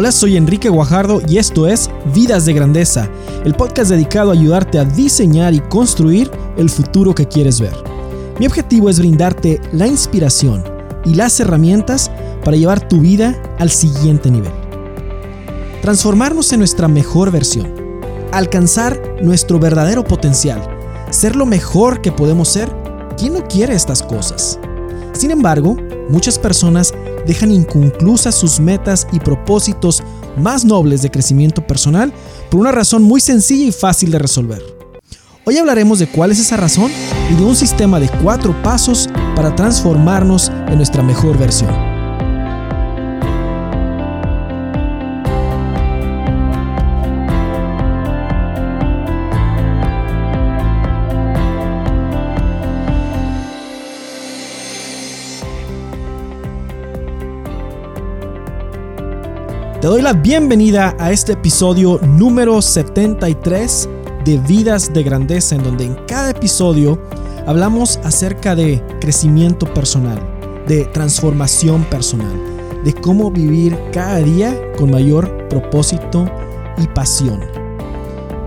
Hola, soy Enrique Guajardo y esto es Vidas de Grandeza, el podcast dedicado a ayudarte a diseñar y construir el futuro que quieres ver. Mi objetivo es brindarte la inspiración y las herramientas para llevar tu vida al siguiente nivel. Transformarnos en nuestra mejor versión, alcanzar nuestro verdadero potencial, ser lo mejor que podemos ser. ¿Quién no quiere estas cosas? Sin embargo, muchas personas dejan inconclusas sus metas y propósitos más nobles de crecimiento personal por una razón muy sencilla y fácil de resolver. Hoy hablaremos de cuál es esa razón y de un sistema de cuatro pasos para transformarnos en nuestra mejor versión. Te doy la bienvenida a este episodio número 73 de Vidas de Grandeza, en donde en cada episodio hablamos acerca de crecimiento personal, de transformación personal, de cómo vivir cada día con mayor propósito y pasión.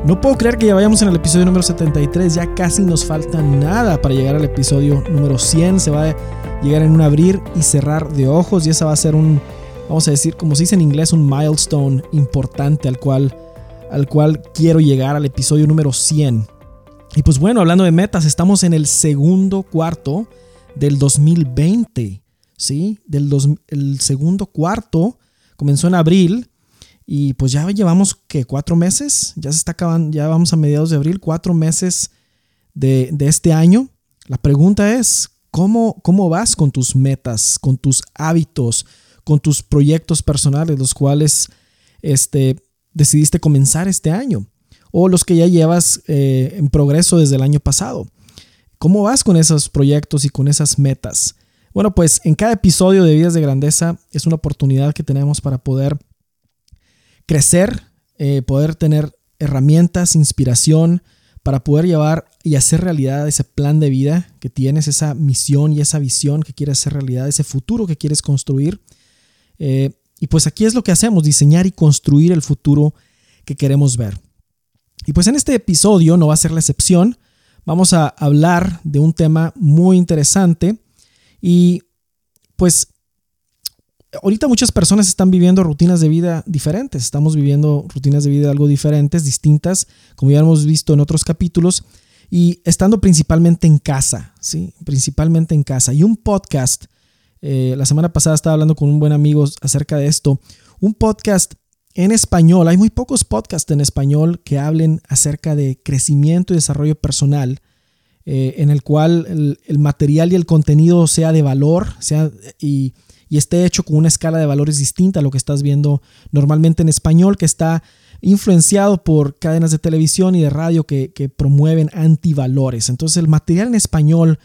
No puedo creer que ya vayamos en el episodio número 73, ya casi nos falta nada para llegar al episodio número 100, se va a llegar en un abrir y cerrar de ojos y esa va a ser un vamos a decir, como se dice en inglés, un milestone importante al cual, al cual quiero llegar al episodio número 100. Y pues bueno, hablando de metas, estamos en el segundo cuarto del 2020, ¿sí? Del el segundo cuarto comenzó en abril y pues ya llevamos que cuatro meses, ya se está acabando, ya vamos a mediados de abril, cuatro meses de, de este año. La pregunta es, ¿cómo, ¿cómo vas con tus metas, con tus hábitos? Con tus proyectos personales, los cuales este, decidiste comenzar este año, o los que ya llevas eh, en progreso desde el año pasado. ¿Cómo vas con esos proyectos y con esas metas? Bueno, pues en cada episodio de Vidas de Grandeza es una oportunidad que tenemos para poder crecer, eh, poder tener herramientas, inspiración, para poder llevar y hacer realidad ese plan de vida que tienes, esa misión y esa visión que quieres hacer realidad, ese futuro que quieres construir. Eh, y pues aquí es lo que hacemos, diseñar y construir el futuro que queremos ver. Y pues en este episodio no va a ser la excepción. Vamos a hablar de un tema muy interesante y pues ahorita muchas personas están viviendo rutinas de vida diferentes. Estamos viviendo rutinas de vida algo diferentes, distintas, como ya hemos visto en otros capítulos y estando principalmente en casa, ¿sí? Principalmente en casa. Y un podcast eh, la semana pasada estaba hablando con un buen amigo acerca de esto. Un podcast en español. Hay muy pocos podcasts en español que hablen acerca de crecimiento y desarrollo personal, eh, en el cual el, material y el contenido sea de valor sea, y, esté hecho con una escala de valores distinta a lo que estás viendo normalmente en español, que está influenciado por cadenas de televisión y de radio que, que promueven antivalores. Entonces el material en español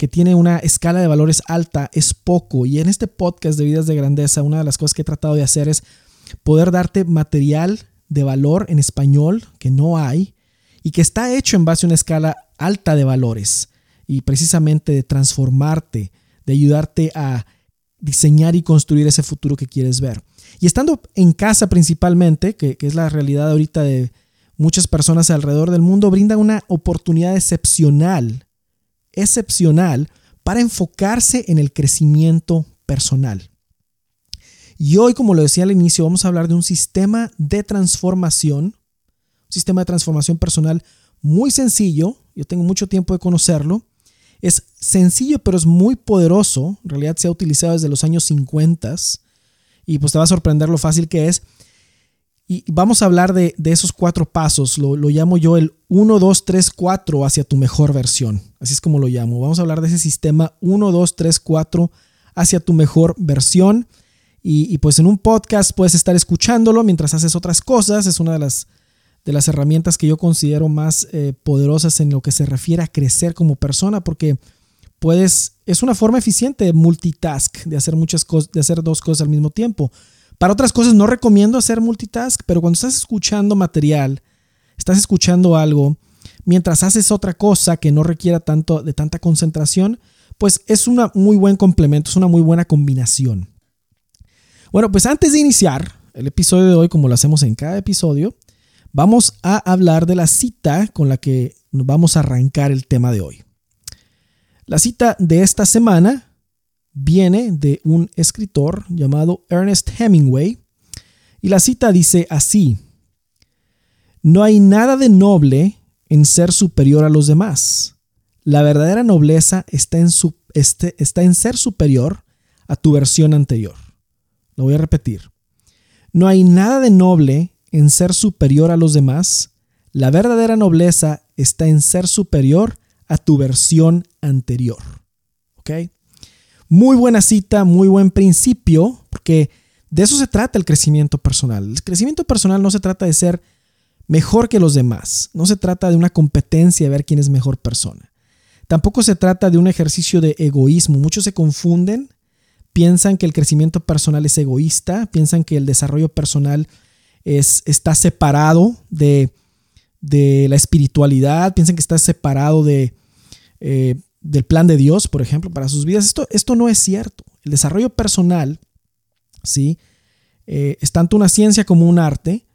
que tiene una escala de valores alta es poco. Y en este podcast de Vidas de Grandeza, una de las cosas que he tratado de hacer es poder darte material de valor en español que no hay y que está hecho en base a una escala alta de valores y precisamente de transformarte, de ayudarte a diseñar y construir ese futuro que quieres ver. Y estando en casa principalmente, que, es la realidad ahorita de muchas personas alrededor del mundo, brinda una oportunidad excepcional excepcional para enfocarse en el crecimiento personal. Y hoy, como lo decía al inicio, vamos a hablar de un sistema de transformación, un sistema de transformación personal muy sencillo, yo tengo mucho tiempo de conocerlo, es sencillo pero es muy poderoso, en realidad se ha utilizado desde los años 50 y pues te va a sorprender lo fácil que es y vamos a hablar de, esos cuatro pasos. Lo, llamo yo el 1, 2, 3, 4 hacia tu mejor versión. Así es como lo llamo. Vamos a hablar de ese sistema 1, 2, 3, 4 hacia tu mejor versión. Y, pues en un podcast puedes estar escuchándolo mientras haces otras cosas. Es una de las, de las herramientas que yo considero más eh, poderosas en lo que se refiere a crecer como persona porque puedes, es una forma eficiente de multitask, de hacer muchas cosas, de hacer dos cosas al mismo tiempo. Para otras cosas no recomiendo hacer multitask, pero cuando estás escuchando material, estás escuchando algo, mientras haces otra cosa que no requiera tanto de tanta concentración, pues es un muy buen complemento, es una muy buena combinación. Bueno, pues antes de iniciar, el episodio de hoy, como lo hacemos en cada episodio, vamos a hablar de la cita con la que vamos a arrancar el tema de hoy. La cita de esta semana viene de un escritor llamado Ernest Hemingway y la cita dice así, no hay nada de noble en ser superior a los demás. La verdadera nobleza está en, su, este, está en ser superior a tu versión anterior. Lo voy a repetir. No hay nada de noble en ser superior a los demás. La verdadera nobleza está en ser superior a tu versión anterior. ¿Ok? Muy buena cita, muy buen principio, porque de eso se trata el crecimiento personal. El crecimiento personal no se trata de ser mejor que los demás, no se trata de una competencia de ver quién es mejor persona. Tampoco se trata de un ejercicio de egoísmo. Muchos se confunden, piensan que el crecimiento personal es egoísta, piensan que el desarrollo personal es, está separado de, la espiritualidad, piensan que está separado de, eh, del plan de Dios, por ejemplo, para sus vidas. Esto, esto no es cierto. El desarrollo personal, ¿sí? Eh, es tanto una ciencia como un arte,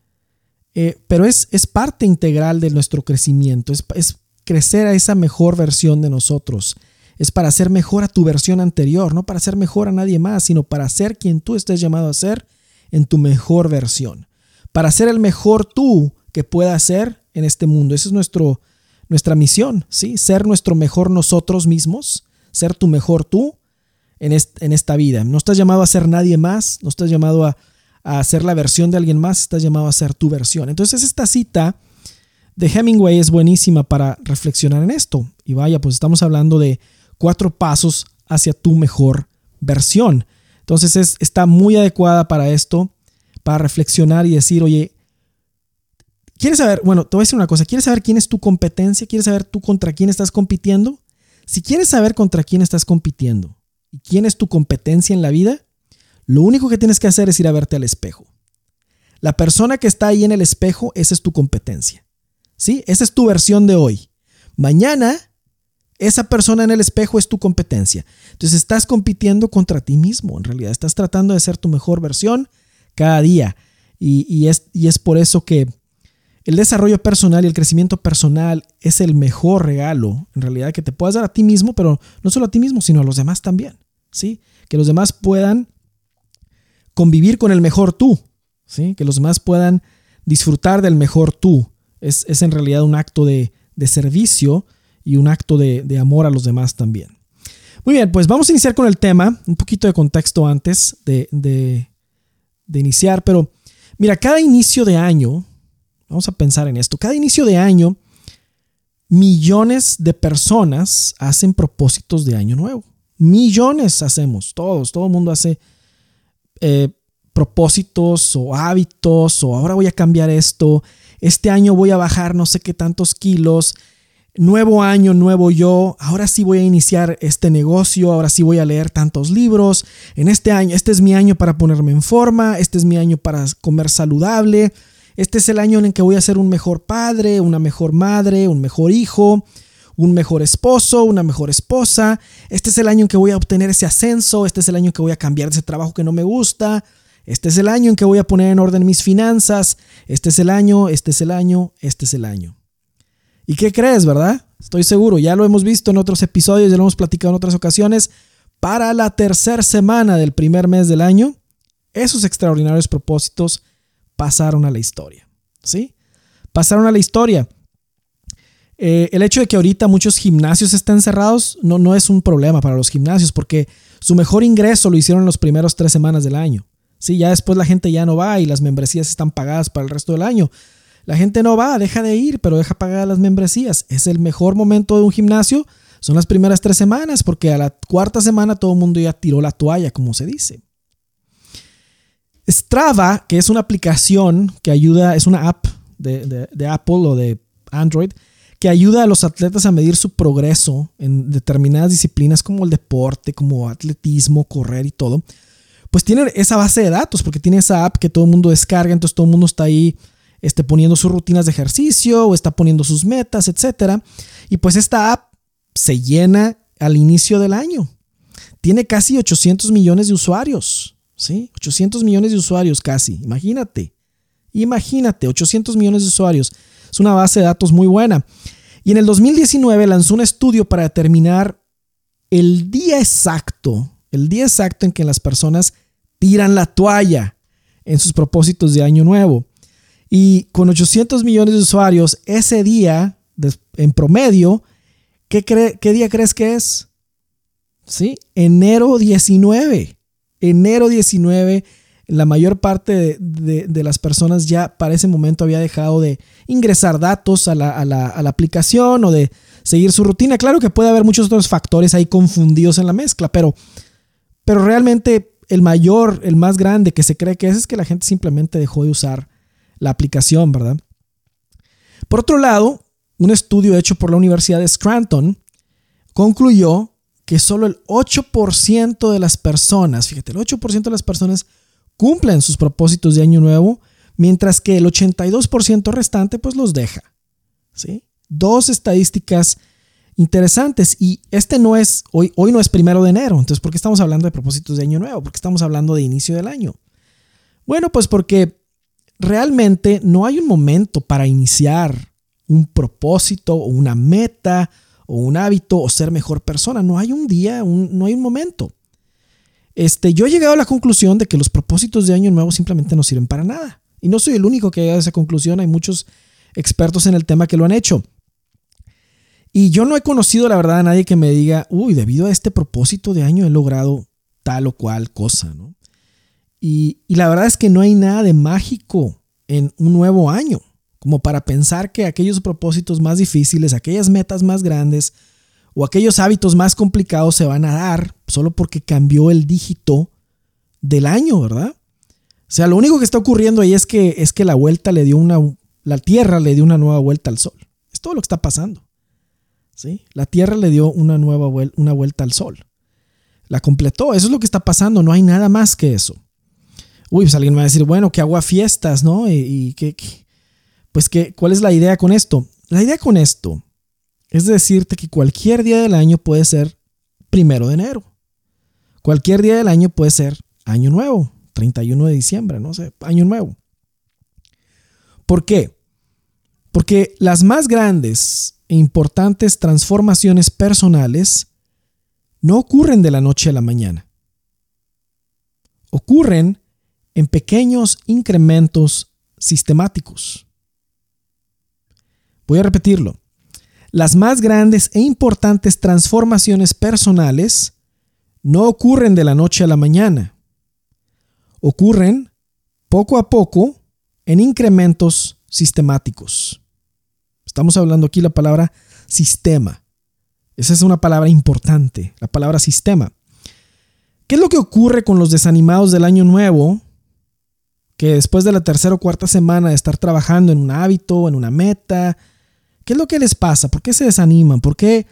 eh, pero es, es, parte integral de nuestro crecimiento, es, es, crecer a esa mejor versión de nosotros, es para ser mejor a tu versión anterior, no para ser mejor a nadie más, sino para ser quien tú estés llamado a ser en tu mejor versión, para ser el mejor tú que pueda ser en este mundo. Esa es nuestro, nuestra misión, ¿sí? Ser nuestro mejor nosotros mismos, ser tu mejor tú en, esta vida. No estás llamado a ser nadie más, no estás llamado a, ser la versión de alguien más, estás llamado a ser tu versión. Entonces esta cita de Hemingway es buenísima para reflexionar en esto. Y vaya, pues estamos hablando de cuatro pasos hacia tu mejor versión. Entonces es, está muy adecuada para esto, para reflexionar y decir, oye, ¿Quieres saber? Bueno, te voy a decir una cosa. ¿Quieres saber quién es tu competencia? ¿Quieres saber tú contra quién estás compitiendo? Si quieres saber contra quién estás compitiendo y quién es tu competencia en la vida, lo único que tienes que hacer es ir a verte al espejo. La persona que está ahí en el espejo, esa es tu competencia. ¿Sí? Esa es tu versión de hoy. Mañana, esa persona en el espejo es tu competencia. Entonces estás compitiendo contra ti mismo, en realidad. Estás tratando de ser tu mejor versión cada día. Y, es, y es por eso que el desarrollo personal y el crecimiento personal es el mejor regalo, en realidad, que te puedas dar a ti mismo, pero no solo a ti mismo, sino a los demás también. ¿sí? Que los demás puedan convivir con el mejor tú, ¿sí? que los demás puedan disfrutar del mejor tú. Es, en realidad un acto de, servicio y un acto de, amor a los demás también. Muy bien, pues vamos a iniciar con el tema, un poquito de contexto antes de, de iniciar, pero mira, cada inicio de año, Vamos a pensar en esto. Cada inicio de año, millones de personas hacen propósitos de año nuevo. Millones hacemos, todos, todo el mundo hace eh, propósitos o hábitos o ahora voy a cambiar esto, este año voy a bajar no sé qué tantos kilos, nuevo año, nuevo yo, ahora sí voy a iniciar este negocio, ahora sí voy a leer tantos libros, en este año, este es mi año para ponerme en forma, este es mi año para comer saludable, este es el año en el que voy a ser un mejor padre, una mejor madre, un mejor hijo, un mejor esposo, una mejor esposa. Este es el año en que voy a obtener ese ascenso. Este es el año en que voy a cambiar ese trabajo que no me gusta. Este es el año en que voy a poner en orden mis finanzas. Este es el año, este es el año, este es el año. ¿Y qué crees, verdad? Estoy seguro, ya lo hemos visto en otros episodios, ya lo hemos platicado en otras ocasiones. Para la tercera semana del primer mes del año, esos extraordinarios propósitos pasaron a la historia. ¿Sí? Pasaron a la historia. Eh, el hecho de que ahorita muchos gimnasios estén cerrados no, no es un problema para los gimnasios porque su mejor ingreso lo hicieron en los primeros tres semanas del año. Sí, ya después la gente ya no va y las membresías están pagadas para el resto del año. La gente no va, deja de ir, pero deja pagar las membresías. Es el mejor momento de un gimnasio. Son las primeras tres semanas porque a la cuarta semana todo el mundo ya tiró la toalla, como se dice. Strava, que es una aplicación que ayuda, es una app de, Apple o de Android, que ayuda a los atletas a medir su progreso en determinadas disciplinas como el deporte, como atletismo, correr y todo, pues tiene esa base de datos, porque tiene esa app que todo el mundo descarga, entonces todo el mundo está ahí este, poniendo sus rutinas de ejercicio o está poniendo sus metas, etc. Y pues esta app se llena al inicio del año. Tiene casi 800 millones de usuarios ¿Sí? 800 millones de usuarios casi. Imagínate. Imagínate, 800 millones de usuarios. Es una base de datos muy buena. Y en el 2019 lanzó un estudio para determinar el día exacto, el día exacto en que las personas tiran la toalla en sus propósitos de año nuevo. Y con 800 millones de usuarios, ese día, en promedio, ¿qué, qué día crees que es? ¿Sí? Enero 19. Enero 19 la mayor parte de, las personas ya para ese momento había dejado de ingresar datos a la, aplicación o de seguir su rutina. Claro que puede haber muchos otros factores ahí confundidos en la mezcla, pero, pero realmente el mayor, el más grande que se cree que es, es que la gente simplemente dejó de usar la aplicación, ¿verdad? Por otro lado, un estudio hecho por la Universidad de Scranton concluyó que solo el 8% de las personas, fíjate, el 8% de las personas cumplen sus propósitos de año nuevo, mientras que el 82% restante pues los deja. ¿sí? Dos estadísticas interesantes y este no es, hoy, hoy no es primero de enero, entonces ¿por qué estamos hablando de propósitos de año nuevo? ¿Por qué estamos hablando de inicio del año? Bueno, pues porque realmente no hay un momento para iniciar un propósito o una meta o un hábito o ser mejor persona. No hay un día, no hay un momento. Este, yo he llegado a la conclusión de que los propósitos de año nuevo simplemente no sirven para nada. Y no soy el único que ha llegado a esa conclusión, hay muchos expertos en el tema que lo han hecho. Y yo no he conocido, la verdad, a nadie que me diga, uy, debido a este propósito de año he logrado tal o cual cosa, ¿no? Y, y la verdad es que no hay nada de mágico en un nuevo año, como para pensar que aquellos propósitos más difíciles, aquellas metas más grandes, o aquellos hábitos más complicados se van a dar solo porque cambió el dígito del año, ¿verdad? O sea, lo único que está ocurriendo ahí es que, es que la vuelta le dio una, la Tierra le dio una nueva vuelta al Sol. Es todo lo que está pasando. ¿sí? La Tierra le dio una nueva vuelta, una vuelta al Sol. La completó. Eso es lo que está pasando. No hay nada más que eso. Uy, pues alguien me va a decir, bueno, que hago fiestas, ¿no? Y, que, pues que, ¿cuál es la idea con esto? La idea con esto es decirte que cualquier día del año puede ser primero de enero. Cualquier día del año puede ser año nuevo, 31 de diciembre, no sé, año nuevo. ¿Por qué? Porque las más grandes e importantes transformaciones personales no ocurren de la noche a la mañana. Ocurren en pequeños incrementos sistemáticos. Voy a repetirlo. Las más grandes e importantes transformaciones personales no ocurren de la noche a la mañana. Ocurren poco a poco en incrementos sistemáticos. Estamos hablando aquí la palabra sistema. Esa es una palabra importante, la palabra sistema. ¿Qué es lo que ocurre con los desanimados del año nuevo? Que después de la tercera o cuarta semana de estar trabajando en un hábito, en una meta, ¿Qué es lo que les pasa? ¿Por qué se desaniman? ¿Por qué,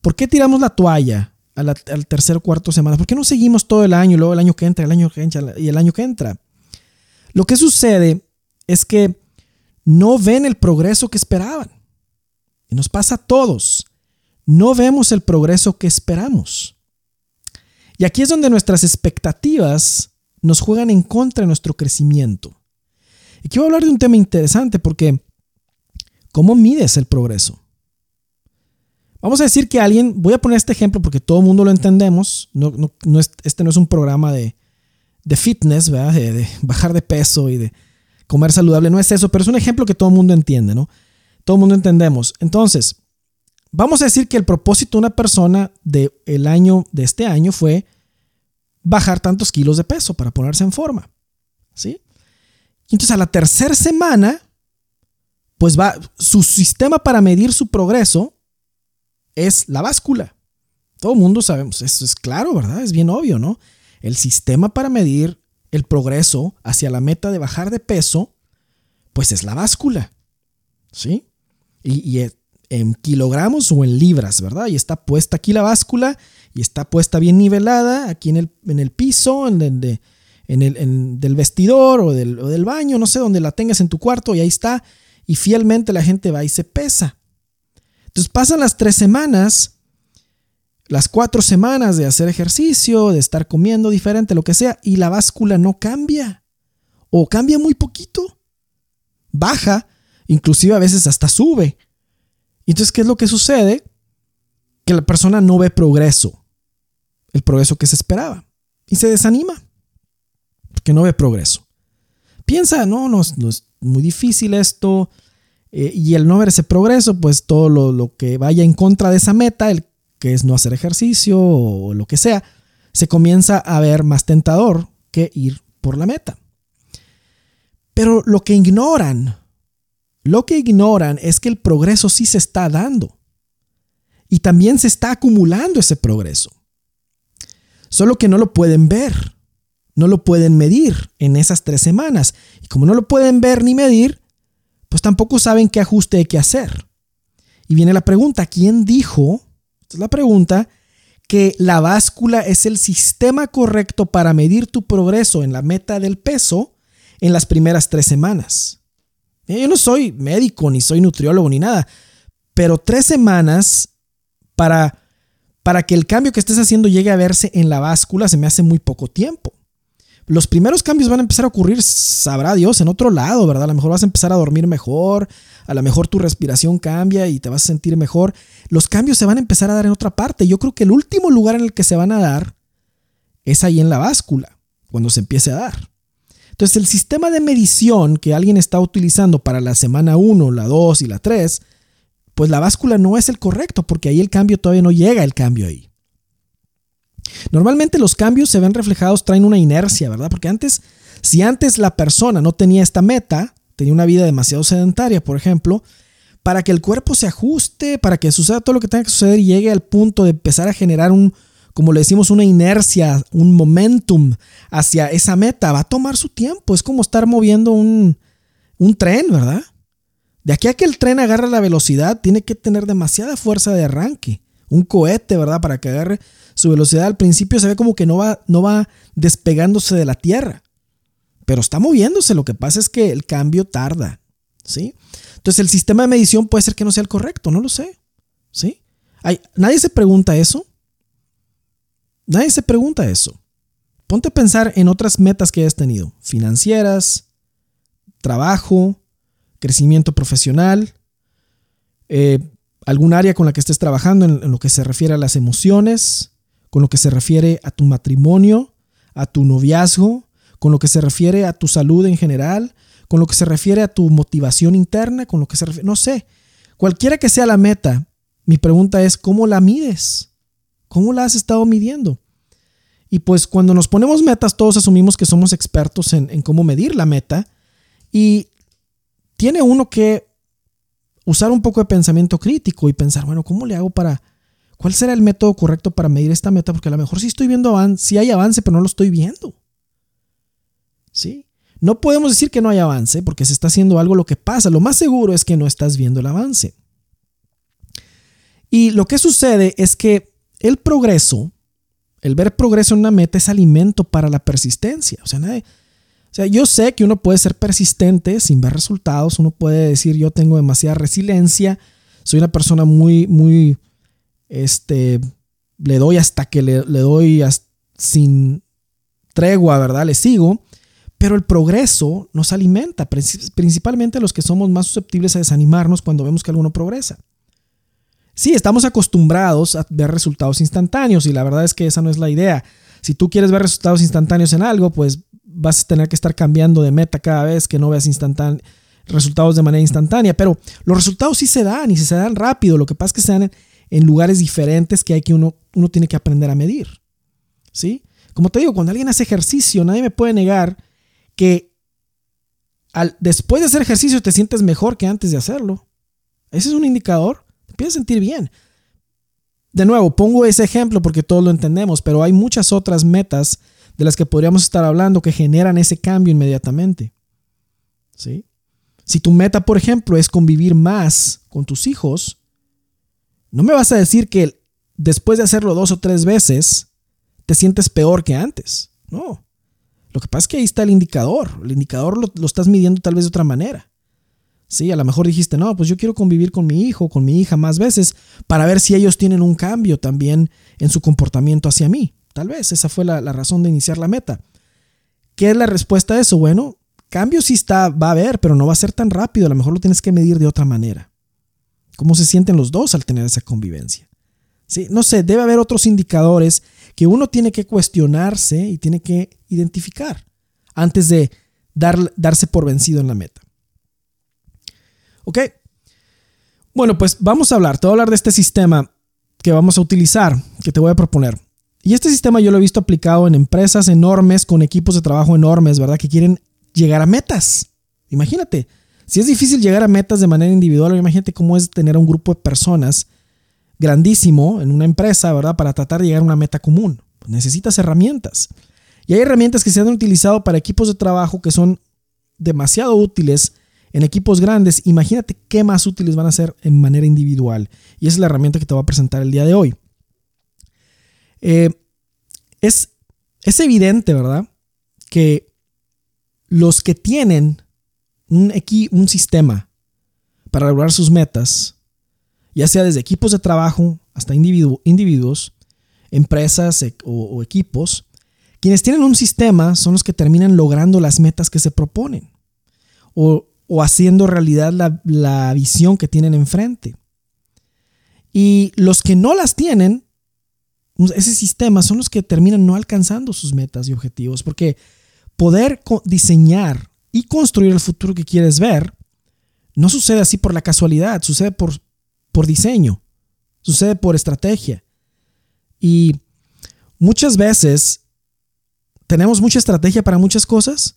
por qué tiramos la toalla al tercer o cuarto semana? ¿Por qué no seguimos todo el año, luego el año que entra, el año que entra y el año que entra? Lo que sucede es que no ven el progreso que esperaban. Y nos pasa a todos. No vemos el progreso que esperamos. Y aquí es donde nuestras expectativas nos juegan en contra de nuestro crecimiento. Y quiero hablar de un tema interesante porque ¿Cómo mides el progreso? Vamos a decir que alguien, voy a poner este ejemplo porque todo el mundo lo entendemos, no, este no es un programa de, fitness, ¿verdad? De, bajar de peso y de comer saludable, no es eso, pero es un ejemplo que todo el mundo entiende, ¿no? Todo el mundo entendemos. Entonces, vamos a decir que el propósito de una persona de el año, de este año fue bajar tantos kilos de peso para ponerse en forma, ¿sí? Entonces a la tercera semana pues va, su sistema para medir su progreso es la báscula. Todo el mundo sabemos, eso es claro, ¿verdad? Es bien obvio, ¿no? El sistema para medir el progreso hacia la meta de bajar de peso, pues es la báscula, ¿sí? Y, en kilogramos o en libras, ¿verdad? Y está puesta aquí la báscula y está puesta bien nivelada aquí en el, en el piso, en el, el del vestidor o del, o del baño, no sé, donde la tengas en tu cuarto y ahí está y fielmente la gente va y se pesa. Entonces pasan las tres semanas. las cuatro semanas de hacer ejercicio, de estar comiendo diferente, lo que sea, y la báscula no cambia. O cambia muy poquito. Baja, inclusive a veces hasta sube. Entonces, ¿qué es lo que sucede? Que la persona no ve progreso, el progreso que se esperaba, y se desanima, porque no ve progreso. Piensa, no, no, no muy difícil esto, eh, y el no ver ese progreso, pues todo lo, lo, que vaya en contra de esa meta, el que es no hacer ejercicio o lo que sea, se comienza a ver más tentador que ir por la meta. Pero lo que ignoran, lo que ignoran es que el progreso sí se está dando. Y también se está acumulando ese progreso. Solo que no lo pueden ver, no lo pueden medir en esas tres semanas. Y como no lo pueden ver ni medir, pues tampoco saben qué ajuste hay que hacer. Y viene la pregunta, ¿quién dijo es la pregunta, que la báscula es el sistema correcto para medir tu progreso en la meta del peso en las primeras tres semanas. Eh, yo no soy médico, ni soy nutriólogo, ni nada, pero tres semanas para, para que el cambio que estés haciendo llegue a verse en la báscula se me hace muy poco tiempo. Los primeros cambios van a empezar a ocurrir, sabrá Dios, en otro lado, ¿verdad? A lo mejor vas a empezar a dormir mejor, a lo mejor tu respiración cambia y te vas a sentir mejor. Los cambios se van a empezar a dar en otra parte. Yo creo que el último lugar en el que se van a dar es ahí en la báscula, cuando se empiece a dar. Entonces, el sistema de medición que alguien está utilizando para la semana 1, la 2 y la 3, pues la báscula no es el correcto, porque ahí el cambio todavía no llega el cambio ahí. Normalmente los cambios se ven reflejados, traen una inercia, ¿verdad? Porque antes, si antes la persona no tenía esta meta, tenía una vida demasiado sedentaria, por ejemplo, para que el cuerpo se ajuste, para que suceda todo lo que tenga que suceder y llegue al punto de empezar a generar un, como le decimos, una inercia, un momentum hacia esa meta, va a tomar su tiempo. Es como estar moviendo un, un tren, ¿verdad? De aquí a que el tren agarre la velocidad, tiene que tener demasiada fuerza de arranque. Un cohete, ¿verdad? Para que agarre su velocidad al principio se ve como que no va, no va despegándose de la Tierra, pero está moviéndose. Lo que pasa es que el cambio tarda, ¿sí? Entonces el sistema de medición puede ser que no sea el correcto, no lo sé, ¿sí? Nadie se pregunta eso. Nadie se pregunta eso. Ponte a pensar en otras metas que hayas tenido, financieras, trabajo, crecimiento profesional, eh, algún área con la que estés trabajando en, lo que se refiere a las emociones, con lo que se refiere a tu matrimonio, a tu noviazgo, con lo que se refiere a tu salud en general, con lo que se refiere a tu motivación interna, con lo que se refiere, no sé, cualquiera que sea la meta, mi pregunta es, ¿cómo la mides? ¿Cómo la has estado midiendo? Y pues cuando nos ponemos metas, todos asumimos que somos expertos en, en cómo medir la meta y tiene uno que usar un poco de pensamiento crítico y pensar, bueno, ¿cómo le hago para ¿Cuál será el método correcto para medir esta meta? Porque a lo mejor sí estoy viendo avance, sí hay avance, pero no lo estoy viendo. ¿Sí? No podemos decir que no hay avance porque se está haciendo algo lo que pasa. Lo más seguro es que no estás viendo el avance. Y lo que sucede es que el progreso, el ver progreso en una meta es alimento para la persistencia. O sea, o sea, yo sé que uno puede ser persistente sin ver resultados. Uno puede decir yo tengo demasiada resiliencia, soy una persona muy, muy este, le doy hasta que le, doy sin tregua, ¿verdad? Le sigo. Pero el progreso nos alimenta, principalmente los que somos más susceptibles a desanimarnos cuando vemos que alguno progresa. Sí, estamos acostumbrados a ver resultados instantáneos y la verdad es que esa no es la idea. Si tú quieres ver resultados instantáneos en algo, pues vas a tener que estar cambiando de meta cada vez que no veas resultados de manera instantánea. Pero los resultados sí se dan y se dan rápido. Lo que pasa es que se dan en lugares diferentes que hay que uno, uno tiene que aprender a medir. ¿Sí? Como te digo, cuando alguien hace ejercicio, nadie me puede negar que al, después de hacer ejercicio te sientes mejor que antes de hacerlo. Ese es un indicador. Te empiezas a sentir bien. De nuevo, pongo ese ejemplo porque todos lo entendemos, pero hay muchas otras metas de las que podríamos estar hablando que generan ese cambio inmediatamente. ¿Sí? Si tu meta, por ejemplo, es convivir más con tus hijos, no me vas a decir que después de hacerlo dos o tres veces te sientes peor que antes. No. Lo que pasa es que ahí está el indicador. El indicador lo, estás midiendo tal vez de otra manera. Sí, a lo mejor dijiste, no, pues yo quiero convivir con mi hijo, con mi hija más veces para ver si ellos tienen un cambio también en su comportamiento hacia mí. Tal vez esa fue la, razón de iniciar la meta. ¿Qué es la respuesta a eso? Bueno, cambio sí está, va a haber, pero no va a ser tan rápido. A lo mejor lo tienes que medir de otra manera. ¿Cómo se sienten los dos al tener esa convivencia? Sí, no sé, debe haber otros indicadores que uno tiene que cuestionarse y tiene que identificar antes de dar, darse por vencido en la meta. ¿Ok? Bueno, pues vamos a hablar, te voy a hablar de este sistema que vamos a utilizar, que te voy a proponer. Y este sistema yo lo he visto aplicado en empresas enormes, con equipos de trabajo enormes, ¿verdad? Que quieren llegar a metas. Imagínate, si es difícil llegar a metas de manera individual, imagínate cómo es tener un grupo de personas grandísimo en una empresa, ¿verdad? Para tratar de llegar a una meta común. Necesitas herramientas. Y hay herramientas que se han utilizado para equipos de trabajo que son demasiado útiles en equipos grandes. Imagínate qué más útiles van a ser en manera individual. Y esa es la herramienta que te voy a presentar el día de hoy. Eh, es, es evidente, ¿verdad? Que los que tienen un, un sistema para lograr sus metas, ya sea desde equipos de trabajo hasta individuos, empresas e, o, equipos, quienes tienen un sistema son los que terminan logrando las metas que se proponen o, haciendo realidad la, la visión que tienen enfrente. Y los que no las tienen, ese sistema, son los que terminan no alcanzando sus metas y objetivos, porque poder diseñar y construir el futuro que quieres ver no sucede así por la casualidad, sucede por, por diseño, sucede por estrategia. Y muchas veces tenemos mucha estrategia para muchas cosas,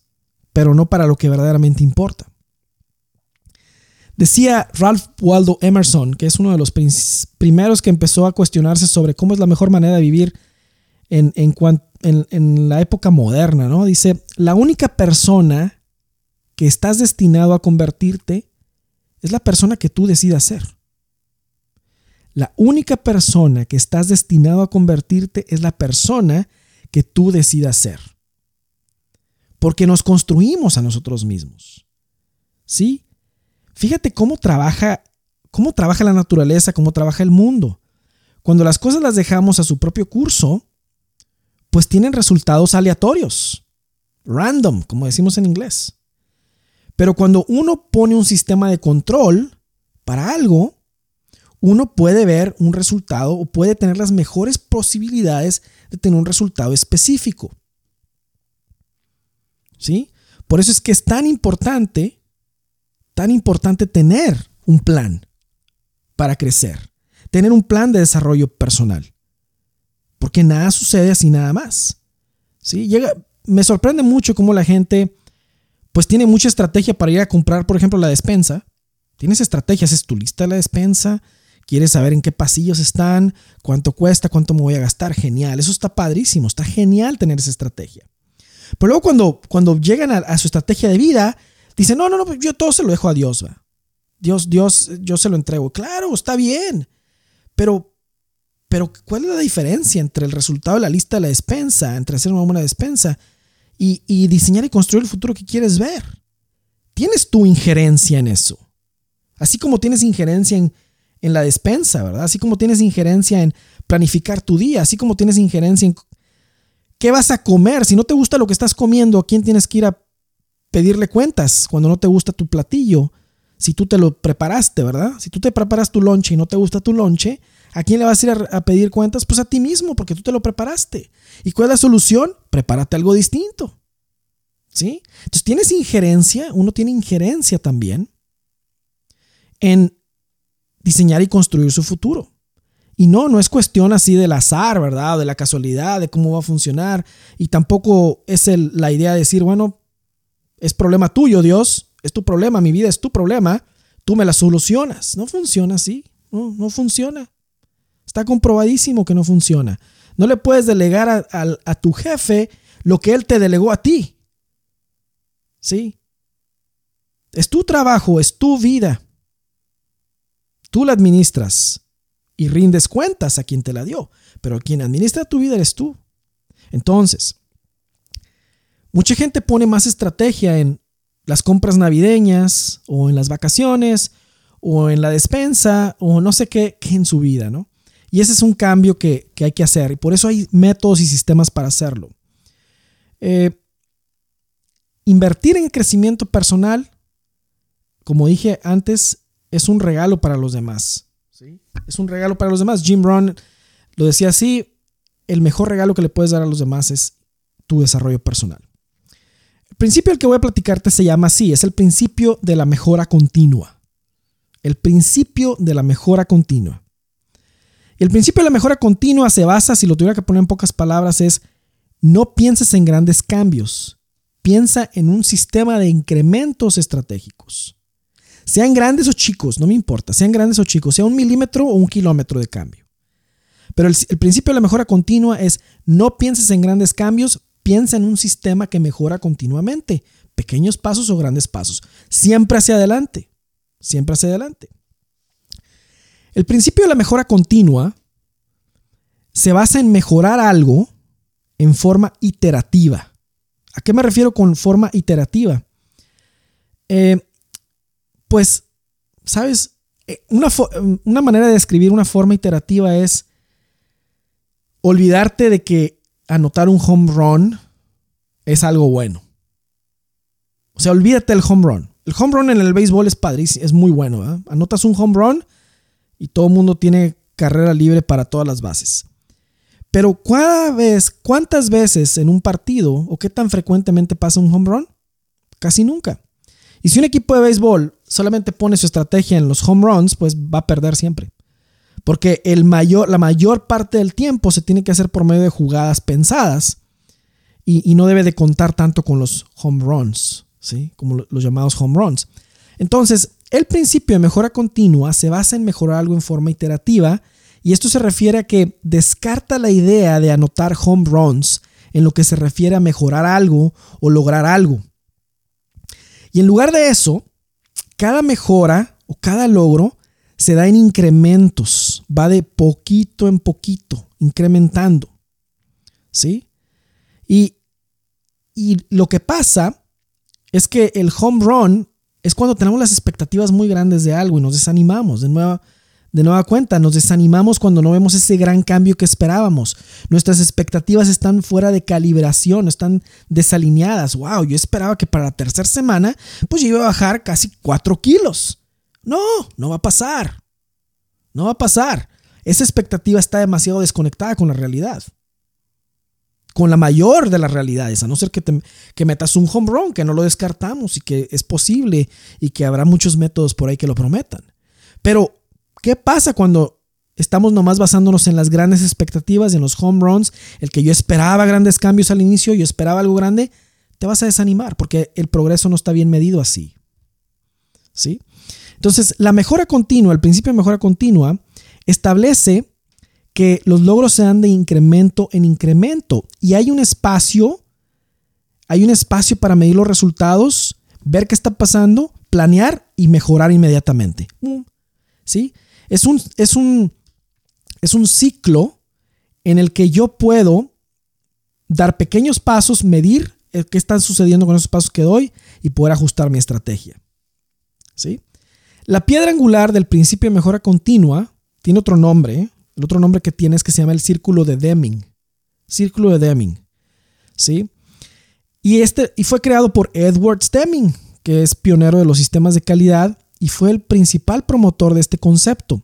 pero no para lo que verdaderamente importa. Decía Ralph Waldo Emerson, que es uno de los primeros que empezó a cuestionarse sobre cómo es la mejor manera de vivir en, en la época moderna, ¿no? Dice, la única persona que estás destinado a convertirte es la persona que tú decidas ser. La única persona que estás destinado a convertirte es la persona que tú decidas ser. Porque nos construimos a nosotros mismos. ¿Sí? Fíjate cómo trabaja, cómo trabaja la naturaleza, cómo trabaja el mundo. Cuando las cosas las dejamos a su propio curso, pues tienen resultados aleatorios, random, como decimos en inglés. Pero cuando uno pone un sistema de control para algo, uno puede ver un resultado o puede tener las mejores posibilidades de tener un resultado específico. ¿Sí? Por eso es que es tan importante, tan importante tener un plan para crecer, tener un plan de desarrollo personal. Porque nada sucede así nada más. ¿Sí? Llega, me sorprende mucho cómo la gente pues tiene mucha estrategia para ir a comprar, por ejemplo, la despensa. Tienes estrategias, es tu lista de la despensa, quieres saber en qué pasillos están, cuánto cuesta, cuánto me voy a gastar. Genial, eso está padrísimo, está genial tener esa estrategia. Pero luego cuando, cuando llegan a, su estrategia de vida, dicen, no, no, no, yo todo se lo dejo a Dios. ¿va? Dios, Dios, yo se lo entrego. Claro, está bien. Pero, pero, ¿cuál es la diferencia entre el resultado de la lista de la despensa, entre hacer una buena despensa y, diseñar y construir el futuro que quieres ver? Tienes tu injerencia en eso. Así como tienes injerencia en en la despensa, ¿verdad? Así como tienes injerencia en planificar tu día, así como tienes injerencia en qué vas a comer. Si no te gusta lo que estás comiendo, ¿a quién tienes que ir a pedirle cuentas cuando no te gusta tu platillo? Si tú te lo preparaste, ¿verdad? Si tú te preparas tu lonche y no te gusta tu lonche, ¿a quién le vas a ir a, pedir cuentas? Pues a ti mismo, porque tú te lo preparaste. ¿Y cuál es la solución? Prepárate algo distinto. ¿Sí? Entonces tienes injerencia, uno tiene injerencia también en diseñar y construir su futuro. Y no, no es cuestión así del azar, ¿verdad? de la casualidad, de cómo va a funcionar. Y tampoco es la idea de decir, bueno, es problema tuyo, Dios, es tu problema, mi vida es tu problema, tú me la solucionas. No funciona así, no, no funciona. Está comprobadísimo que no funciona. No le puedes delegar a, tu jefe lo que él te delegó a ti. ¿Sí? Es tu trabajo, es tu vida. Tú la administras y rindes cuentas a quien te la dio, pero quien administra tu vida eres tú. Entonces, mucha gente pone más estrategia en las compras navideñas o en las vacaciones o en la despensa o no sé qué, en su vida, ¿no? Y ese es un cambio que, hay que hacer y por eso hay métodos y sistemas para hacerlo. Eh, invertir en crecimiento personal, como dije antes, es un regalo para los demás. ¿sí? Es un regalo para los demás. Jim Rohn lo decía así, el mejor regalo que le puedes dar a los demás es tu desarrollo personal. El principio del que voy a platicarte se llama así, es el principio de la mejora continua. El principio de la mejora continua. El principio de la mejora continua se basa, si lo tuviera que poner en pocas palabras, es no pienses en grandes cambios, piensa en un sistema de incrementos estratégicos. Sean grandes o chicos, no me importa, sean grandes o chicos, sea un milímetro o un kilómetro de cambio. Pero el, principio de la mejora continua es no pienses en grandes cambios, piensa en un sistema que mejora continuamente, pequeños pasos o grandes pasos, siempre hacia adelante, siempre hacia adelante. El principio de la mejora continua se basa en mejorar algo en forma iterativa. ¿A qué me refiero con forma iterativa? Eh, pues, ¿sabes? Eh, una, manera de describir una forma iterativa es olvidarte de que anotar un home run es algo bueno. O sea, olvídate del home run. El home run en el béisbol es padrísimo, es muy bueno. Anotas un home run y todo el mundo tiene carrera libre para todas las bases. Pero ¿cuántas veces en un partido o qué tan frecuentemente pasa un home run? Casi nunca. Y si un equipo de béisbol solamente pone su estrategia en los home runs, pues va a perder siempre. Porque la mayor parte del tiempo se tiene que hacer por medio de jugadas pensadas y, no debe de contar tanto con los home runs, ¿sí? como los llamados home runs. Entonces, el principio de mejora continua se basa en mejorar algo en forma iterativa y esto se refiere a que descarta la idea de anotar home runs en lo que se refiere a mejorar algo o lograr algo. Y en lugar de eso, cada mejora o cada logro se da en incrementos, va de poquito en poquito, incrementando. ¿Sí? Y, y lo que pasa es que el home run es cuando tenemos las expectativas muy grandes de algo y nos desanimamos. De nueva, de nueva cuenta, nos desanimamos cuando no vemos ese gran cambio que esperábamos. Nuestras expectativas están fuera de calibración, están desalineadas. Wow, yo esperaba que para la tercera semana, pues yo iba a bajar casi 4 kilos. No, no va a pasar. No va a pasar. Esa expectativa está demasiado desconectada con la realidad. Con la mayor de las realidades, a no ser que, que metas un home run, que no lo descartamos y que es posible y que habrá muchos métodos por ahí que lo prometan. Pero, ¿qué pasa cuando estamos nomás basándonos en las grandes expectativas, en los home runs, el que yo esperaba grandes cambios al inicio, yo esperaba algo grande? Te vas a desanimar porque el progreso no está bien medido así. ¿Sí? Entonces, la mejora continua, el principio de mejora continua, establece que los logros se dan de incremento en incremento y hay un espacio, hay un espacio para medir los resultados, ver qué está pasando, planear y mejorar inmediatamente. ¿Sí? Es un, es un, es un ciclo en el que yo puedo dar pequeños pasos, medir qué está sucediendo con esos pasos que doy y poder ajustar mi estrategia. ¿Sí? La piedra angular del principio de mejora continua tiene otro nombre. El otro nombre que tiene es que se llama el círculo de Deming. Círculo de Deming. ¿Sí? Y, este, y fue creado por Edward Deming, que es pionero de los sistemas de calidad y fue el principal promotor de este concepto.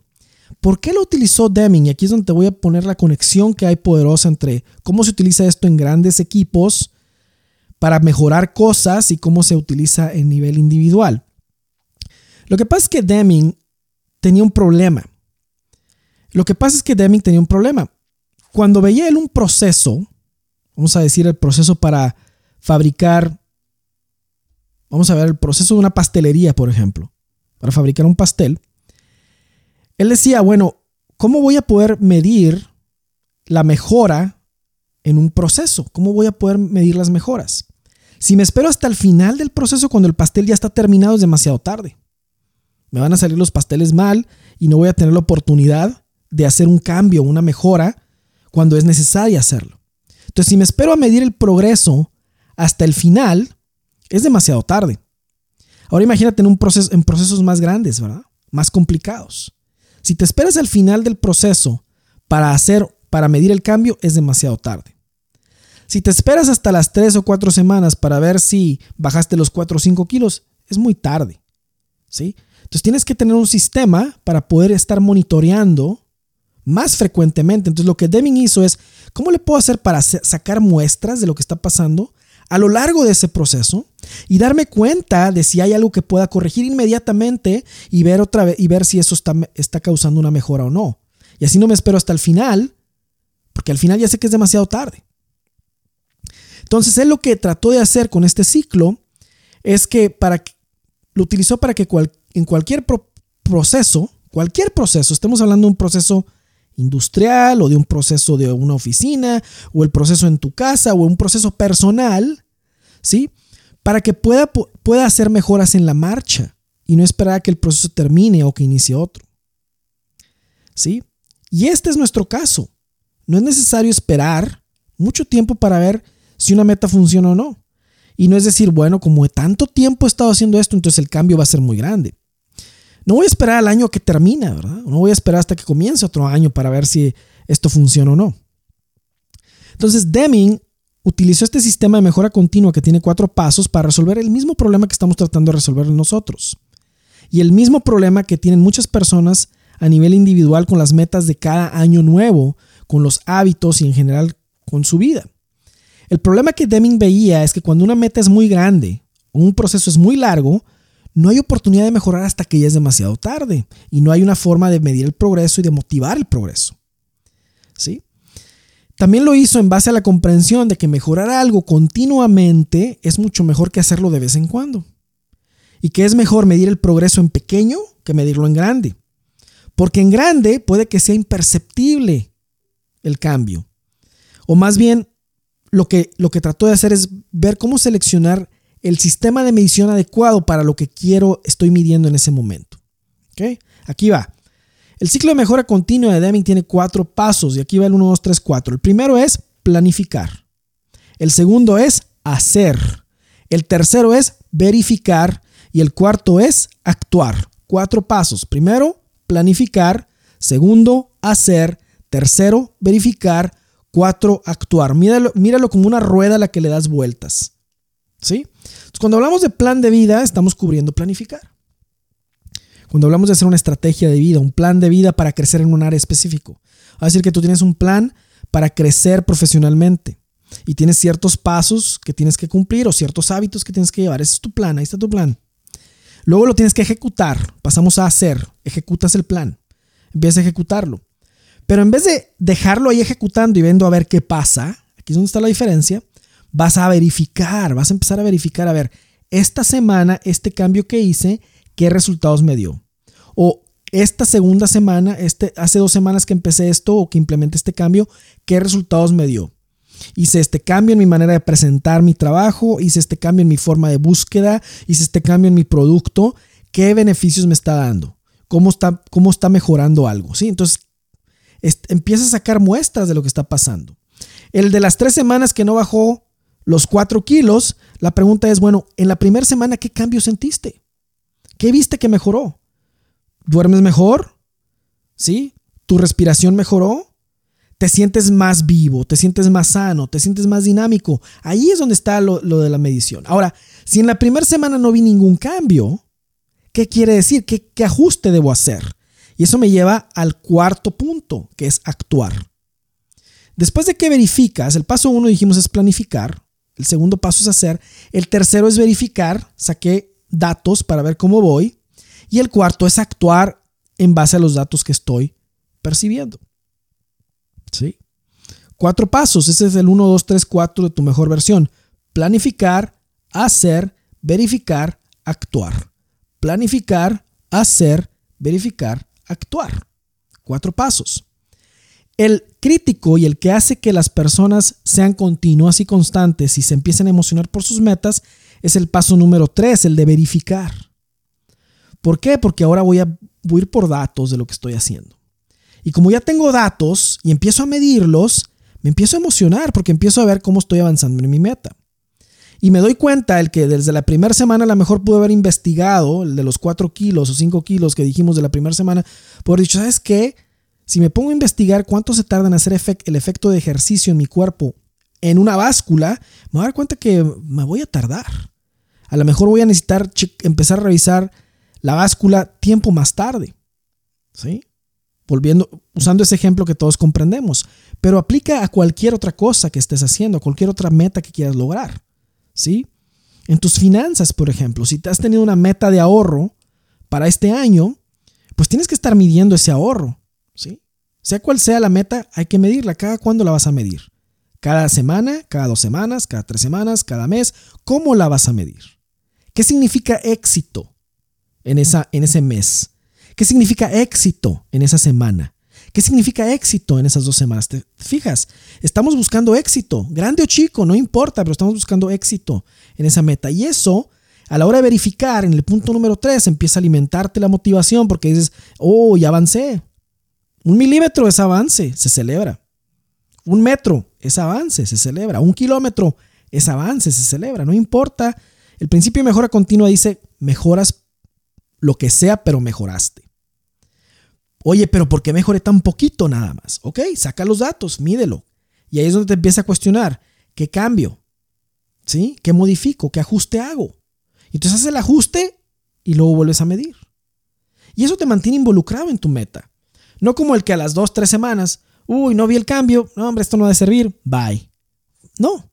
¿Por qué lo utilizó Deming? Y aquí es donde te voy a poner la conexión que hay poderosa entre cómo se utiliza esto en grandes equipos para mejorar cosas y cómo se utiliza en nivel individual. Lo que pasa es que Deming tenía un problema. Lo que pasa es que Deming tenía un problema. Cuando veía él un proceso, vamos a decir el proceso para fabricar, vamos a ver el proceso de una pastelería, por ejemplo, para fabricar un pastel, él decía, bueno, ¿cómo voy a poder medir la mejora en un proceso? ¿Cómo voy a poder medir las mejoras? Si me espero hasta el final del proceso, cuando el pastel ya está terminado, es demasiado tarde me van a salir los pasteles mal y no voy a tener la oportunidad de hacer un cambio, una mejora, cuando es necesario hacerlo. Entonces, si me espero a medir el progreso hasta el final, es demasiado tarde. Ahora imagínate en, un proceso, en procesos más grandes, ¿verdad? Más complicados. Si te esperas al final del proceso para hacer, para medir el cambio, es demasiado tarde. Si te esperas hasta las 3 o 4 semanas para ver si bajaste los 4 o 5 kilos, es muy tarde. ¿Sí? Entonces tienes que tener un sistema para poder estar monitoreando más frecuentemente. Entonces lo que Deming hizo es, ¿cómo le puedo hacer para sacar muestras de lo que está pasando a lo largo de ese proceso y darme cuenta de si hay algo que pueda corregir inmediatamente y ver otra vez y ver si eso está, está causando una mejora o no. Y así no me espero hasta el final, porque al final ya sé que es demasiado tarde. Entonces él lo que trató de hacer con este ciclo es que para lo utilizó para que en cualquier proceso, cualquier proceso, estemos hablando de un proceso industrial o de un proceso de una oficina o el proceso en tu casa o un proceso personal, ¿sí? Para que pueda, pueda hacer mejoras en la marcha y no esperar a que el proceso termine o que inicie otro. ¿Sí? Y este es nuestro caso. No es necesario esperar mucho tiempo para ver si una meta funciona o no. Y no es decir, bueno, como tanto tiempo he estado haciendo esto, entonces el cambio va a ser muy grande. No voy a esperar al año que termina, ¿verdad? No voy a esperar hasta que comience otro año para ver si esto funciona o no. Entonces, Deming utilizó este sistema de mejora continua que tiene cuatro pasos para resolver el mismo problema que estamos tratando de resolver nosotros. Y el mismo problema que tienen muchas personas a nivel individual con las metas de cada año nuevo, con los hábitos y en general con su vida. El problema que Deming veía es que cuando una meta es muy grande un proceso es muy largo, no hay oportunidad de mejorar hasta que ya es demasiado tarde y no hay una forma de medir el progreso y de motivar el progreso. ¿Sí? También lo hizo en base a la comprensión de que mejorar algo continuamente es mucho mejor que hacerlo de vez en cuando. Y que es mejor medir el progreso en pequeño que medirlo en grande. Porque en grande puede que sea imperceptible el cambio. O más bien, lo que, lo que trató de hacer es ver cómo seleccionar el sistema de medición adecuado para lo que quiero, estoy midiendo en ese momento. Aquí va. El ciclo de mejora continua de Deming tiene cuatro pasos y aquí va el 1, 2, 3, 4. El primero es planificar. El segundo es hacer. El tercero es verificar. Y el cuarto es actuar. Cuatro pasos. Primero, planificar. Segundo, hacer. Tercero, verificar. Cuatro, actuar. Míralo, míralo como una rueda a la que le das vueltas. ¿Sí? Cuando hablamos de plan de vida, estamos cubriendo planificar. Cuando hablamos de hacer una estrategia de vida, un plan de vida para crecer en un área específico, va a decir que tú tienes un plan para crecer profesionalmente y tienes ciertos pasos que tienes que cumplir o ciertos hábitos que tienes que llevar. Ese es tu plan, ahí está tu plan. Luego lo tienes que ejecutar, pasamos a hacer, ejecutas el plan, empiezas a ejecutarlo. Pero en vez de dejarlo ahí ejecutando y viendo a ver qué pasa, aquí es donde está la diferencia, vas a verificar, vas a empezar a verificar, a ver, esta semana, este cambio que hice, ¿qué resultados me dio? O esta segunda semana, este, hace dos semanas que empecé esto o que implementé este cambio, ¿qué resultados me dio? Hice este cambio en mi manera de presentar mi trabajo, hice este cambio en mi forma de búsqueda, hice este cambio en mi producto, ¿qué beneficios me está dando? ¿Cómo está, cómo está mejorando algo? ¿Sí? Entonces, empieza a sacar muestras de lo que está pasando. El de las tres semanas que no bajó los cuatro kilos, la pregunta es, bueno, en la primera semana, ¿qué cambio sentiste? ¿Qué viste que mejoró? ¿Duermes mejor? ¿Sí? ¿Tu respiración mejoró? ¿Te sientes más vivo? ¿Te sientes más sano? ¿Te sientes más dinámico? Ahí es donde está lo, de la medición. Ahora, si en la primera semana no vi ningún cambio, ¿qué quiere decir? ¿Qué, ¿Qué ajuste debo hacer? Y eso me lleva al cuarto punto, que es actuar. Después de que verificas, el paso uno dijimos es planificar, el segundo paso es hacer. El tercero es verificar. Saqué datos para ver cómo voy. Y el cuarto es actuar en base a los datos que estoy percibiendo. ¿Sí? Cuatro pasos. Ese es el 1, 2, 3, 4 de tu mejor versión. Planificar, hacer, verificar, actuar. Planificar, hacer, verificar, actuar. Cuatro pasos. El crítico y el que hace que las personas sean continuas y constantes y se empiecen a emocionar por sus metas es el paso número 3, el de verificar. ¿Por qué? Porque ahora voy a, voy a ir por datos de lo que estoy haciendo. Y como ya tengo datos y empiezo a medirlos, me empiezo a emocionar porque empiezo a ver cómo estoy avanzando en mi meta. Y me doy cuenta el que desde la primera semana a lo mejor pude haber investigado, el de los 4 kilos o 5 kilos que dijimos de la primera semana, por dicho, ¿sabes qué? Si me pongo a investigar cuánto se tarda en hacer el efecto de ejercicio en mi cuerpo en una báscula, me voy a dar cuenta que me voy a tardar. A lo mejor voy a necesitar empezar a revisar la báscula tiempo más tarde. ¿Sí? Volviendo, usando ese ejemplo que todos comprendemos. Pero aplica a cualquier otra cosa que estés haciendo, a cualquier otra meta que quieras lograr. ¿Sí? En tus finanzas, por ejemplo, si te has tenido una meta de ahorro para este año, pues tienes que estar midiendo ese ahorro. Sea cual sea la meta, hay que medirla. ¿Cada cuándo la vas a medir? ¿Cada semana? ¿Cada dos semanas? ¿Cada tres semanas? ¿Cada mes? ¿Cómo la vas a medir? ¿Qué significa éxito en, esa, en ese mes? ¿Qué significa éxito en esa semana? ¿Qué significa éxito en esas dos semanas? ¿Te fijas? Estamos buscando éxito, grande o chico, no importa, pero estamos buscando éxito en esa meta. Y eso, a la hora de verificar, en el punto número tres, empieza a alimentarte la motivación porque dices, oh, ya avancé. Un milímetro es avance, se celebra. Un metro es avance, se celebra. Un kilómetro es avance, se celebra. No importa. El principio de mejora continua dice, mejoras lo que sea, pero mejoraste. Oye, pero ¿por qué mejoré tan poquito nada más? Ok, saca los datos, mídelo. Y ahí es donde te empieza a cuestionar, ¿qué cambio? ¿Sí? ¿Qué modifico? ¿Qué ajuste hago? Entonces haces el ajuste y luego vuelves a medir. Y eso te mantiene involucrado en tu meta. No como el que a las dos, tres semanas, uy, no vi el cambio, no, hombre, esto no ha de servir, bye. No,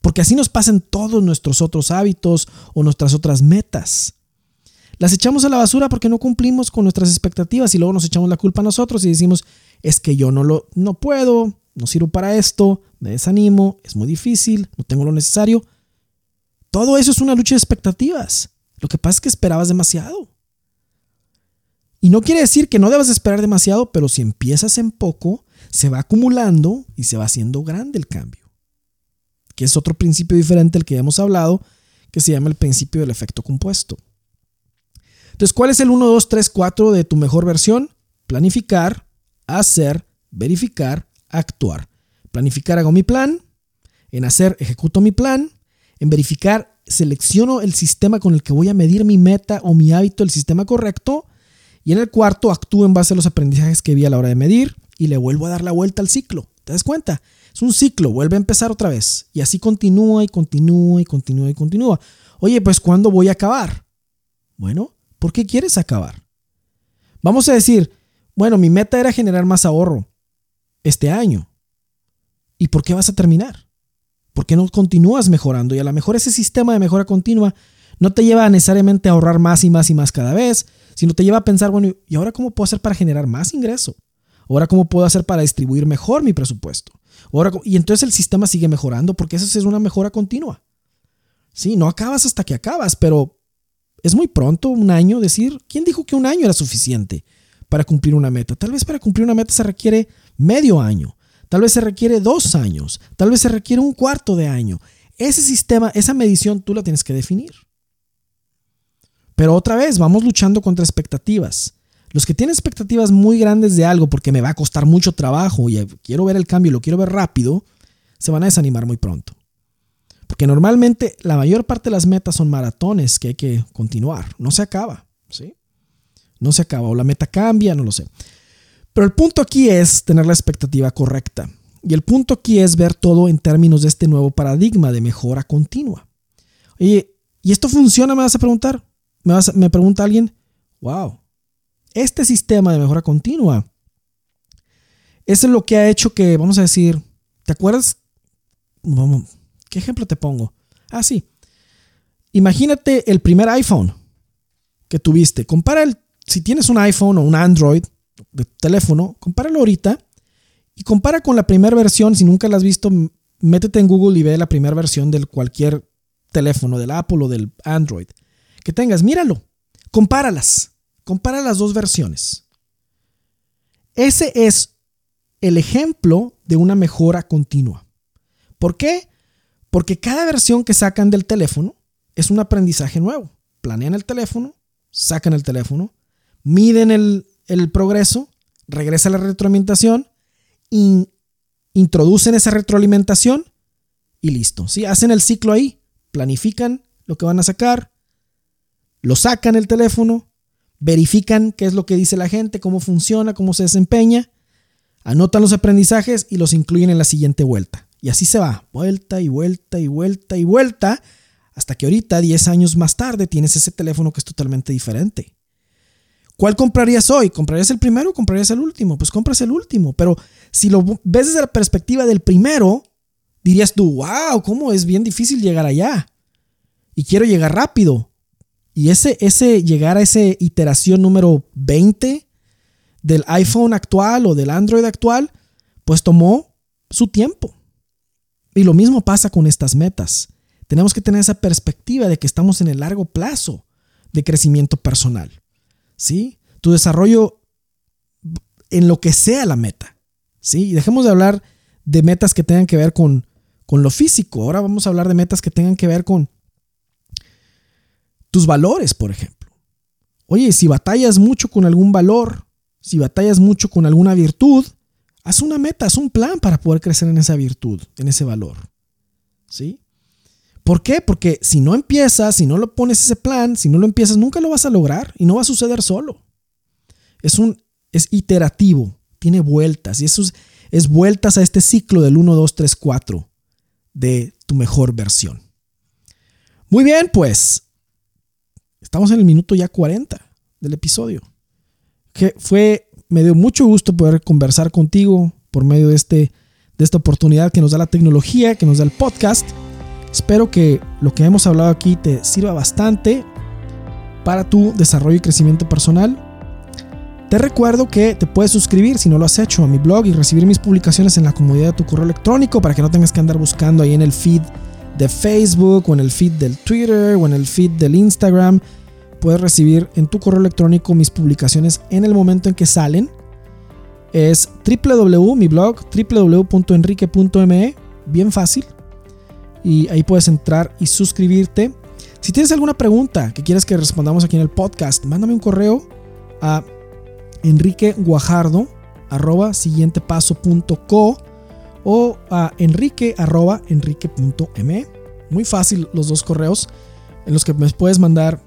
porque así nos pasan todos nuestros otros hábitos o nuestras otras metas. Las echamos a la basura porque no cumplimos con nuestras expectativas y luego nos echamos la culpa a nosotros y decimos, es que yo no lo no puedo, no sirvo para esto, me desanimo, es muy difícil, no tengo lo necesario. Todo eso es una lucha de expectativas. Lo que pasa es que esperabas demasiado. Y no quiere decir que no debas esperar demasiado, pero si empiezas en poco, se va acumulando y se va haciendo grande el cambio. Que es otro principio diferente al que ya hemos hablado, que se llama el principio del efecto compuesto. Entonces, ¿cuál es el 1, 2, 3, 4 de tu mejor versión? Planificar, hacer, verificar, actuar. Planificar, hago mi plan. En hacer, ejecuto mi plan. En verificar, selecciono el sistema con el que voy a medir mi meta o mi hábito, el sistema correcto. Y en el cuarto, actúo en base a los aprendizajes que vi a la hora de medir y le vuelvo a dar la vuelta al ciclo. ¿Te das cuenta? Es un ciclo, vuelve a empezar otra vez. Y así continúa y continúa y continúa y continúa. Oye, pues ¿cuándo voy a acabar? Bueno, ¿Por qué quieres acabar? Vamos a decir, bueno, mi meta era generar más ahorro este año. ¿Y por qué vas a terminar? ¿Por qué no continúas mejorando? Y a lo mejor ese sistema de mejora continua no te lleva necesariamente a ahorrar más y más y más cada vez, sino te lleva a pensar, bueno, ¿y ahora cómo puedo hacer para generar más ingreso? ¿Ahora cómo puedo hacer para distribuir mejor mi presupuesto? Ahora, y entonces el sistema sigue mejorando porque eso es una mejora continua. Sí, no acabas hasta que acabas, pero es muy pronto, un año, decir, ¿quién dijo que un año era suficiente para cumplir una meta? Tal vez para cumplir una meta se requiere medio año, tal vez se requiere dos años, tal vez se requiere un cuarto de año. Ese sistema, esa medición tú la tienes que definir. Pero otra vez, vamos luchando contra expectativas. Los que tienen expectativas muy grandes de algo porque me va a costar mucho trabajo y quiero ver el cambio, lo quiero ver rápido, se van a desanimar muy pronto. Porque normalmente la mayor parte de las metas son maratones que hay que continuar. No se acaba, ¿sí? No se acaba. O la meta cambia, no lo sé. Pero el punto aquí es tener la expectativa correcta. Y el punto aquí es ver todo en términos de este nuevo paradigma de mejora continua. Oye, ¿y esto funciona? Me vas a preguntar. Me, pregunta alguien. Wow. Este sistema de mejora continua es lo que ha hecho que, vamos a decir, ¿te acuerdas? Vamos, ¿Qué ejemplo te pongo? Ah, sí. Imagínate el primer iPhone que tuviste. Compara el, si tienes un iPhone o un Android de teléfono, compáralo ahorita y compara con la primera versión. Si nunca la has visto, métete en Google y ve la primera versión de cualquier teléfono, del Apple o del Android que tengas. Míralo. Compáralas. Compara las dos versiones. Ese es el ejemplo de una mejora continua. ¿Por qué? Porque cada versión que sacan del teléfono es un aprendizaje nuevo. Planean el teléfono, sacan el teléfono, miden el, progreso, regresa la retroalimentación, introducen esa retroalimentación y listo. ¿sí? Hacen el ciclo ahí. planifican lo que van a sacar, lo sacan el teléfono, verifican qué es lo que dice la gente, cómo funciona, cómo se desempeña, anotan los aprendizajes y los incluyen en la siguiente vuelta. Y así se va, vuelta y vuelta y vuelta y vuelta, hasta que ahorita, 10 años más tarde, tienes ese teléfono que es totalmente diferente. ¿Cuál comprarías hoy? ¿Comprarías el primero o comprarías el último? Pues compras el último, pero si lo ves desde la perspectiva del primero, dirías tú, wow, ¿cómo es bien difícil llegar allá? Y quiero llegar rápido. Y ese, ese llegar a esa iteración número 20 del iPhone actual o del Android actual, pues tomó su tiempo. Y lo mismo pasa con estas metas. Tenemos que tener esa perspectiva de que estamos en el largo plazo de crecimiento personal. ¿Sí? Tu desarrollo en lo que sea la meta. ¿Sí? Y dejemos de hablar de metas que tengan que ver con, con lo físico. Ahora vamos a hablar de metas que tengan que ver con tus valores, por ejemplo. Oye, si batallas mucho con algún valor, si batallas mucho con alguna virtud, haz una meta, haz un plan para poder crecer en esa virtud, en ese valor. ¿Sí? ¿Por qué? Porque si no empiezas, si no lo pones ese plan, si no lo empiezas, nunca lo vas a lograr y no va a suceder solo. Es un es iterativo, tiene vueltas y eso es, es vueltas a este ciclo del 1 2 3 4 de tu mejor versión. Muy bien, pues estamos en el minuto ya 40 del episodio que fue, me dio mucho gusto poder conversar contigo por medio de, este, de esta oportunidad que nos da la tecnología, que nos da el podcast. Espero que lo que hemos hablado aquí te sirva bastante para tu desarrollo y crecimiento personal. Te recuerdo que te puedes suscribir si no lo has hecho a mi blog y recibir mis publicaciones en la comodidad de tu correo electrónico para que no tengas que andar buscando ahí en el feed de Facebook o en el feed del Twitter o en el feed del Instagram puedes recibir en tu correo electrónico mis publicaciones en el momento en que salen. Es www, mi blog, www.enrique.me, bien fácil. Y ahí puedes entrar y suscribirte. Si tienes alguna pregunta que quieres que respondamos aquí en el podcast, mándame un correo a enriqueguajardo arroba o a enrique arroba enrique.me. Muy fácil los dos correos en los que me puedes mandar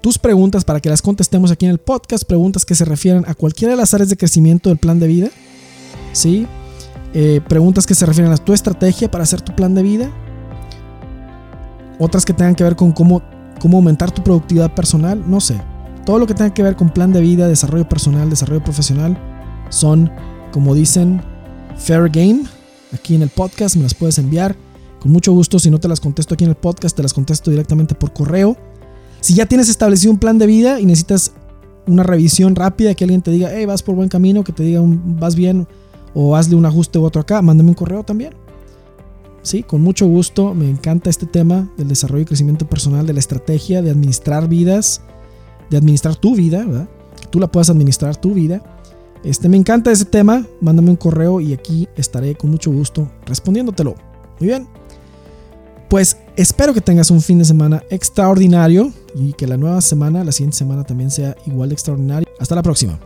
tus preguntas para que las contestemos aquí en el podcast, preguntas que se refieren a cualquiera de las áreas de crecimiento del plan de vida, ¿sí? Eh, preguntas que se refieren a tu estrategia para hacer tu plan de vida, otras que tengan que ver con cómo, cómo aumentar tu productividad personal, no sé. Todo lo que tenga que ver con plan de vida, desarrollo personal, desarrollo profesional, son, como dicen, fair game. Aquí en el podcast me las puedes enviar. Con mucho gusto, si no te las contesto aquí en el podcast, te las contesto directamente por correo. Si ya tienes establecido un plan de vida y necesitas una revisión rápida, que alguien te diga, hey, vas por buen camino, que te diga, vas bien, o hazle un ajuste u otro acá, mándame un correo también. Sí, con mucho gusto, me encanta este tema del desarrollo y crecimiento personal, de la estrategia, de administrar vidas, de administrar tu vida, ¿verdad? Que tú la puedas administrar tu vida. Este, me encanta ese tema, mándame un correo y aquí estaré con mucho gusto respondiéndotelo. Muy bien. Pues espero que tengas un fin de semana extraordinario y que la nueva semana, la siguiente semana también sea igual de extraordinario. Hasta la próxima.